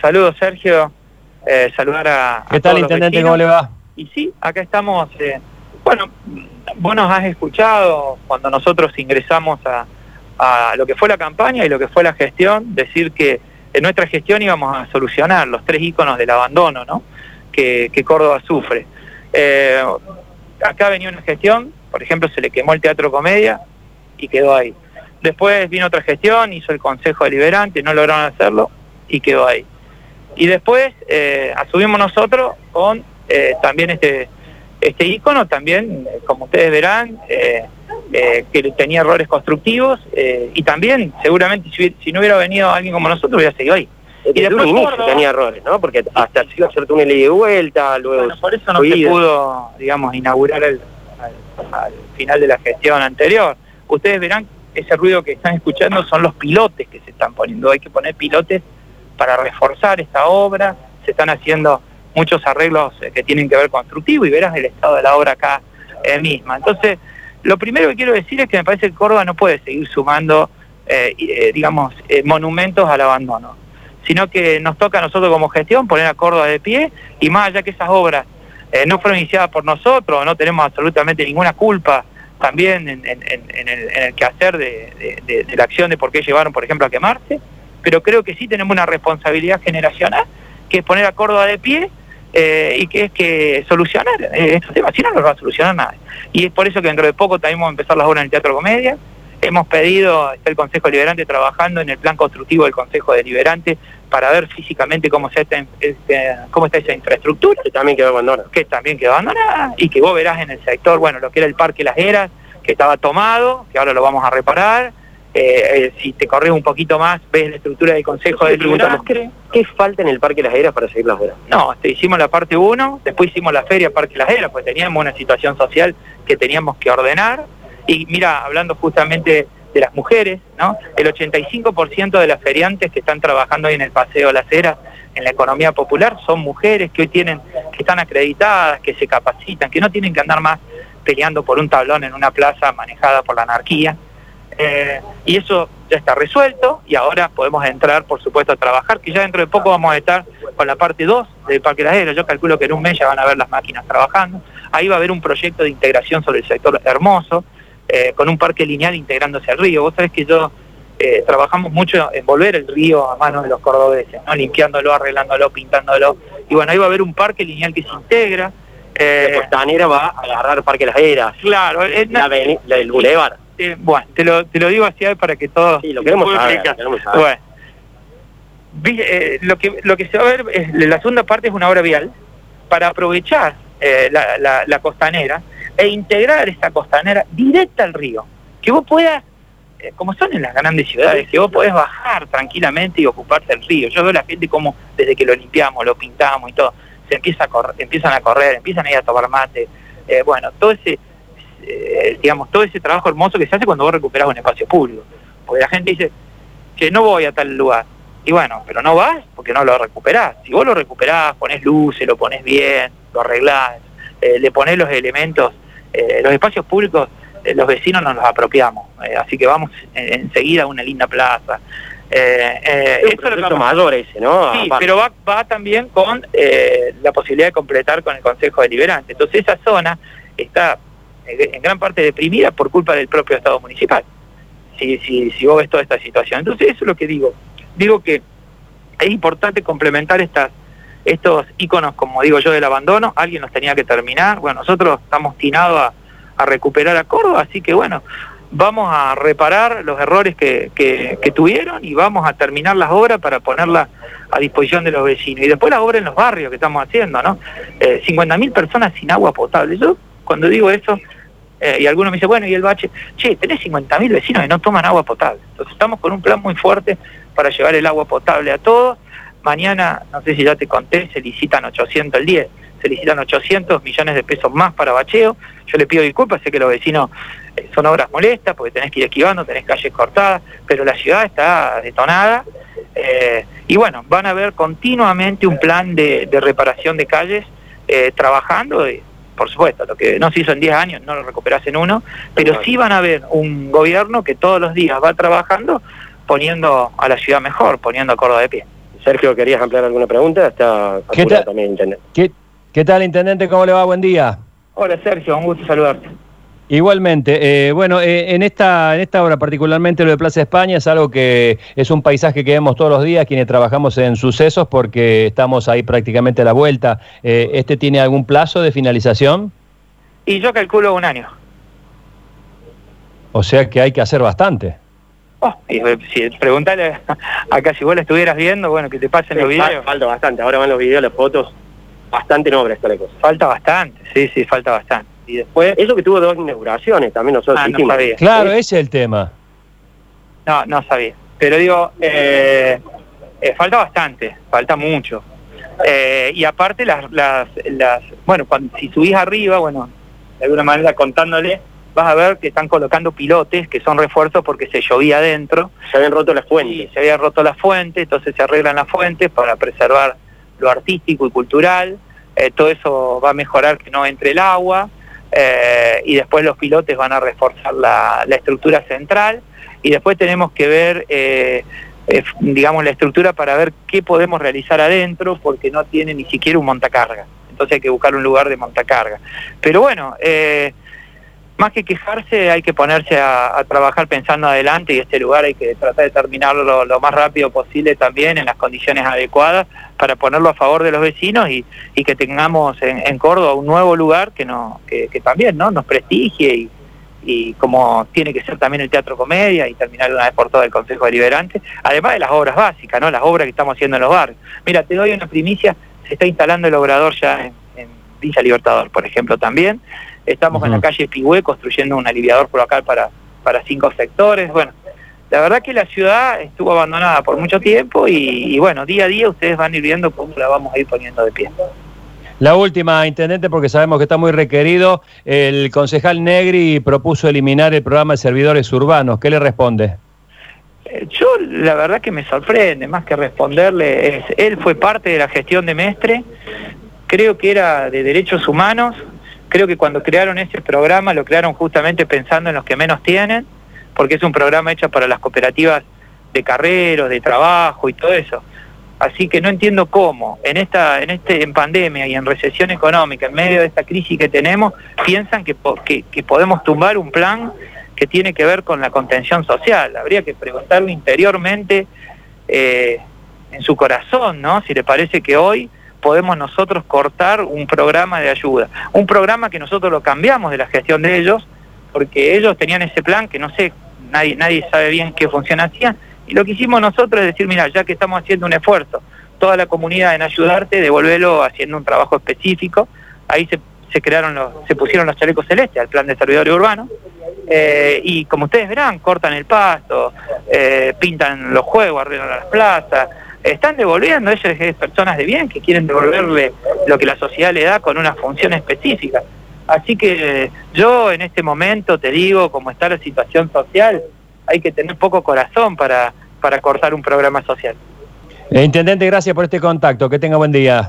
Saludos, Sergio. Eh, saludar a. ¿Qué tal, intendente? ¿Cómo le va? Y sí, acá estamos. Eh, bueno, vos nos has escuchado cuando nosotros ingresamos a, a, lo que fue la campaña y lo que fue la gestión, decir que en nuestra gestión íbamos a solucionar los tres íconos del abandono ¿no? que, que Córdoba sufre. Eh, acá venía una gestión, por ejemplo, se le quemó el Teatro Comedia y quedó ahí. Después vino otra gestión, hizo el Consejo Deliberante, no lograron hacerlo y quedó ahí. Y después eh, asumimos nosotros con eh, también este, este ícono, también, eh, como ustedes verán, eh, eh, que tenía errores constructivos eh, y también, seguramente, si, si, no hubiera venido alguien como nosotros, hubiera seguido ahí. Y después un inicio tenía errores, ¿no? Porque hasta se iba a hacer túnel de vuelta, luego... Bueno, por eso no se pudo, digamos, inaugurar el, al, al final de la gestión anterior. Ustedes verán ese ruido que están escuchando son los pilotes que se están poniendo. Hay que poner pilotes para reforzar esta obra, se están haciendo muchos arreglos eh, que tienen que ver constructivo y verás el estado de la obra acá eh, misma. Entonces, lo primero que quiero decir es que me parece que Córdoba no puede seguir sumando, eh, eh digamos, monumentos al abandono, sino que nos toca a nosotros como gestión poner a Córdoba de pie y más allá que esas obras no fueron iniciadas por nosotros, no tenemos absolutamente ninguna culpa también en, el, en el, quehacer de la acción de por qué llevaron, por ejemplo, a quemarse, pero creo que sí tenemos una responsabilidad generacional, que es poner a Córdoba de pie eh, y que es que solucionar eh, estos temas, si no, no lo va a solucionar nada. Y es por eso que dentro de poco también vamos a empezar las obras en el Teatro Comedia, hemos pedido, está el Consejo Deliberante trabajando en el plan constructivo del Consejo Deliberante para ver físicamente cómo, se está, este, cómo está esa infraestructura. Que también quedó abandonada. Que también quedó abandonada y que vos verás en el sector, bueno, lo que era el Parque Las Heras, que estaba tomado, que ahora lo vamos a reparar, eh, eh, si te corres un poquito más, ves la estructura del Consejo de Tribunal. ¿Qué falta en el Parque Las Heras para seguir las obras? No, este, hicimos la parte 1, después hicimos la feria Parque Las Heras, pues teníamos una situación social que teníamos que ordenar. Y mira, hablando justamente de las mujeres, ¿no? El 85% de las feriantes que están trabajando hoy en el Paseo Las Heras, en la economía popular, son mujeres que hoy tienen, que están acreditadas, que se capacitan, que no tienen que andar más peleando por un tablón en una plaza manejada por la anarquía. Eh, y eso ya está resuelto y ahora podemos entrar, por supuesto, a trabajar, que ya dentro de poco vamos a estar con la parte 2 del Parque Las Yo calculo que en un mes ya van a ver las máquinas trabajando. Ahí va a haber un proyecto de integración sobre el sector hermoso, eh, con un parque lineal integrándose al río. Vos sabés que yo eh, trabajamos mucho en volver el río a manos de los cordobeses, ¿no? limpiándolo, arreglándolo, pintándolo. Y bueno, ahí va a haber un parque lineal que se integra. Eh, la costanera va a agarrar Parque Las Heras. Claro, la, la, el bulevar. Eh, bueno, te lo, te lo digo así para que todos... Sí, lo queremos saber, queremos saber. Bueno, eh, lo, que, lo que se va a ver, es, la segunda parte es una obra vial para aprovechar eh, la, la, la, costanera e integrar esta costanera directa al río. Que vos puedas, eh, como son en las grandes ciudades, que vos podés bajar tranquilamente y ocuparte del río. Yo veo a la gente como desde que lo limpiamos, lo pintamos y todo, se empieza a correr, empiezan a correr, empiezan a ir a tomar mate. Eh, bueno, todo ese eh, digamos, todo ese trabajo hermoso que se hace cuando vos recuperás un espacio público. Porque la gente dice que no voy a tal lugar. Y bueno, pero no vas porque no lo recuperás. Si vos lo recuperás, ponés luces, lo ponés bien, lo arreglás, eh, le ponés los elementos, eh, los espacios públicos, eh, los vecinos nos los apropiamos. Eh, así que vamos enseguida a una linda plaza. Eh, es un proyecto mayor ese, ¿no? Sí, Aparte. pero va, va también con la posibilidad de completar con el Consejo Deliberante. Entonces esa zona está en gran parte deprimida por culpa del propio Estado municipal. Si, si, si vos ves toda esta situación. Entonces eso es lo que digo. Digo que es importante complementar estas estos íconos, como digo yo, del abandono. Alguien los tenía que terminar. Bueno, nosotros estamos tinados a, a recuperar a Córdoba, así que bueno, vamos a reparar los errores que, que, que, tuvieron y vamos a terminar las obras para ponerlas a disposición de los vecinos. Y después las obras en los barrios que estamos haciendo, ¿no? Eh, 50.000 personas sin agua potable. Yo cuando digo eso, eh, y alguno me dice, bueno, y el bache, che, tenés 50.000 vecinos que no toman agua potable. Entonces estamos con un plan muy fuerte para llevar el agua potable a todos. Mañana, no sé si ya te conté, se licitan 800 el 10, se licitan 800 millones de pesos más para bacheo. Yo le pido disculpas, sé que los vecinos eh, son obras molestas porque tenés que ir esquivando, tenés calles cortadas, pero la ciudad está detonada. Eh, y bueno, van a ver continuamente un plan de, de reparación de calles eh, trabajando. Y, por supuesto, lo que no se hizo en 10 años no lo recuperás en uno, pero sí van a ver un gobierno que todos los días va trabajando poniendo a la ciudad mejor, poniendo a Córdoba de pie. Sergio, ¿querías ampliar alguna pregunta? Está ¿Qué tal? también Intendente. ¿Qué, ¿Qué tal, Intendente? ¿Cómo le va? Buen día. Hola Sergio, un gusto saludarte. Igualmente, eh, bueno, eh, en esta en esta obra, particularmente lo de Plaza España, es algo que es un paisaje que vemos todos los días quienes trabajamos en sucesos porque estamos ahí prácticamente a la vuelta. Eh, ¿Este tiene algún plazo de finalización? Y yo calculo un año. O sea que hay que hacer bastante. Oh, y, eh, si preguntale acá si vos la estuvieras viendo, bueno, que te pasen los Sí, videos. Falta bastante, ahora van los videos, las fotos, bastante en obra está la cosa. Falta bastante, sí, sí, falta bastante. Y después, Eso que tuvo dos inauguraciones, también nosotros ah, no sabía. Claro, ese es el tema. No, no sabía. Pero digo, eh, eh, falta bastante, falta mucho. Eh, y aparte las, las, las bueno, cuando, si subís arriba, bueno, de alguna manera contándole, vas a ver que están colocando pilotes que son refuerzos porque se llovía adentro. Se habían roto las fuentes. Sí, se había roto la fuente, entonces se arreglan las fuentes para preservar lo artístico y cultural. Eh, todo eso va a mejorar que no entre el agua. Eh, y después los pilotes van a reforzar la, estructura central. Y después tenemos que ver, eh, eh, digamos, la estructura para ver qué podemos realizar adentro, porque no tiene ni siquiera un montacarga. Entonces hay que buscar un lugar de montacarga. Pero bueno, eh, más que quejarse, hay que ponerse a, trabajar pensando adelante y este lugar hay que tratar de terminarlo lo, lo más rápido posible también en las condiciones adecuadas para ponerlo a favor de los vecinos y, y que tengamos en, en Córdoba un nuevo lugar que, no, que, que también ¿no? nos prestigie y, y como tiene que ser también el Teatro Comedia y terminar una vez por todas el Consejo Deliberante, además de las obras básicas, ¿no? las obras que estamos haciendo en los barrios. Mira, te doy una primicia, se está instalando el obrador ya en, en Villa Libertador, por ejemplo, también. Estamos en la calle Pigüé construyendo un aliviador por acá para, para cinco sectores. Bueno, la verdad que la ciudad estuvo abandonada por mucho tiempo y, y bueno, día a día ustedes van a ir viendo cómo la vamos a ir poniendo de pie. La última, Intendente, porque sabemos que está muy requerido. El concejal Negri propuso eliminar el programa de servidores urbanos. ¿Qué le responde? Eh, Yo la verdad que me sorprende, más que responderle, es, él fue parte de la gestión de Mestre, creo que era de derechos humanos, creo que cuando crearon ese programa lo crearon justamente pensando en los que menos tienen, porque es un programa hecho para las cooperativas de carreros, de trabajo y todo eso. Así que no entiendo cómo en esta en este en pandemia y en recesión económica, en medio de esta crisis que tenemos, piensan que, que podemos tumbar un plan que tiene que ver con la contención social. Habría que preguntarle interiormente eh, en su corazón, ¿no? Si le parece que hoy podemos nosotros cortar un programa de ayuda. Un programa que nosotros lo cambiamos de la gestión de ellos, porque ellos tenían ese plan que no sé, nadie, nadie sabe bien qué función hacía, y lo que hicimos nosotros es decir, mira, ya que estamos haciendo un esfuerzo, toda la comunidad en ayudarte, devolverlo haciendo un trabajo específico, ahí se, se crearon los, se pusieron los chalecos celestes al plan de servidores urbanos, eh, y como ustedes verán, cortan el pasto, eh, pintan los juegos, arreglan las plazas, están devolviendo, ellos es personas de bien que quieren devolverle lo que la sociedad le da con una función específica. Así que yo en este momento te digo, como está la situación social, hay que tener poco corazón para, para cortar un programa social. Eh, Intendente, gracias por este contacto. Que tenga buen día.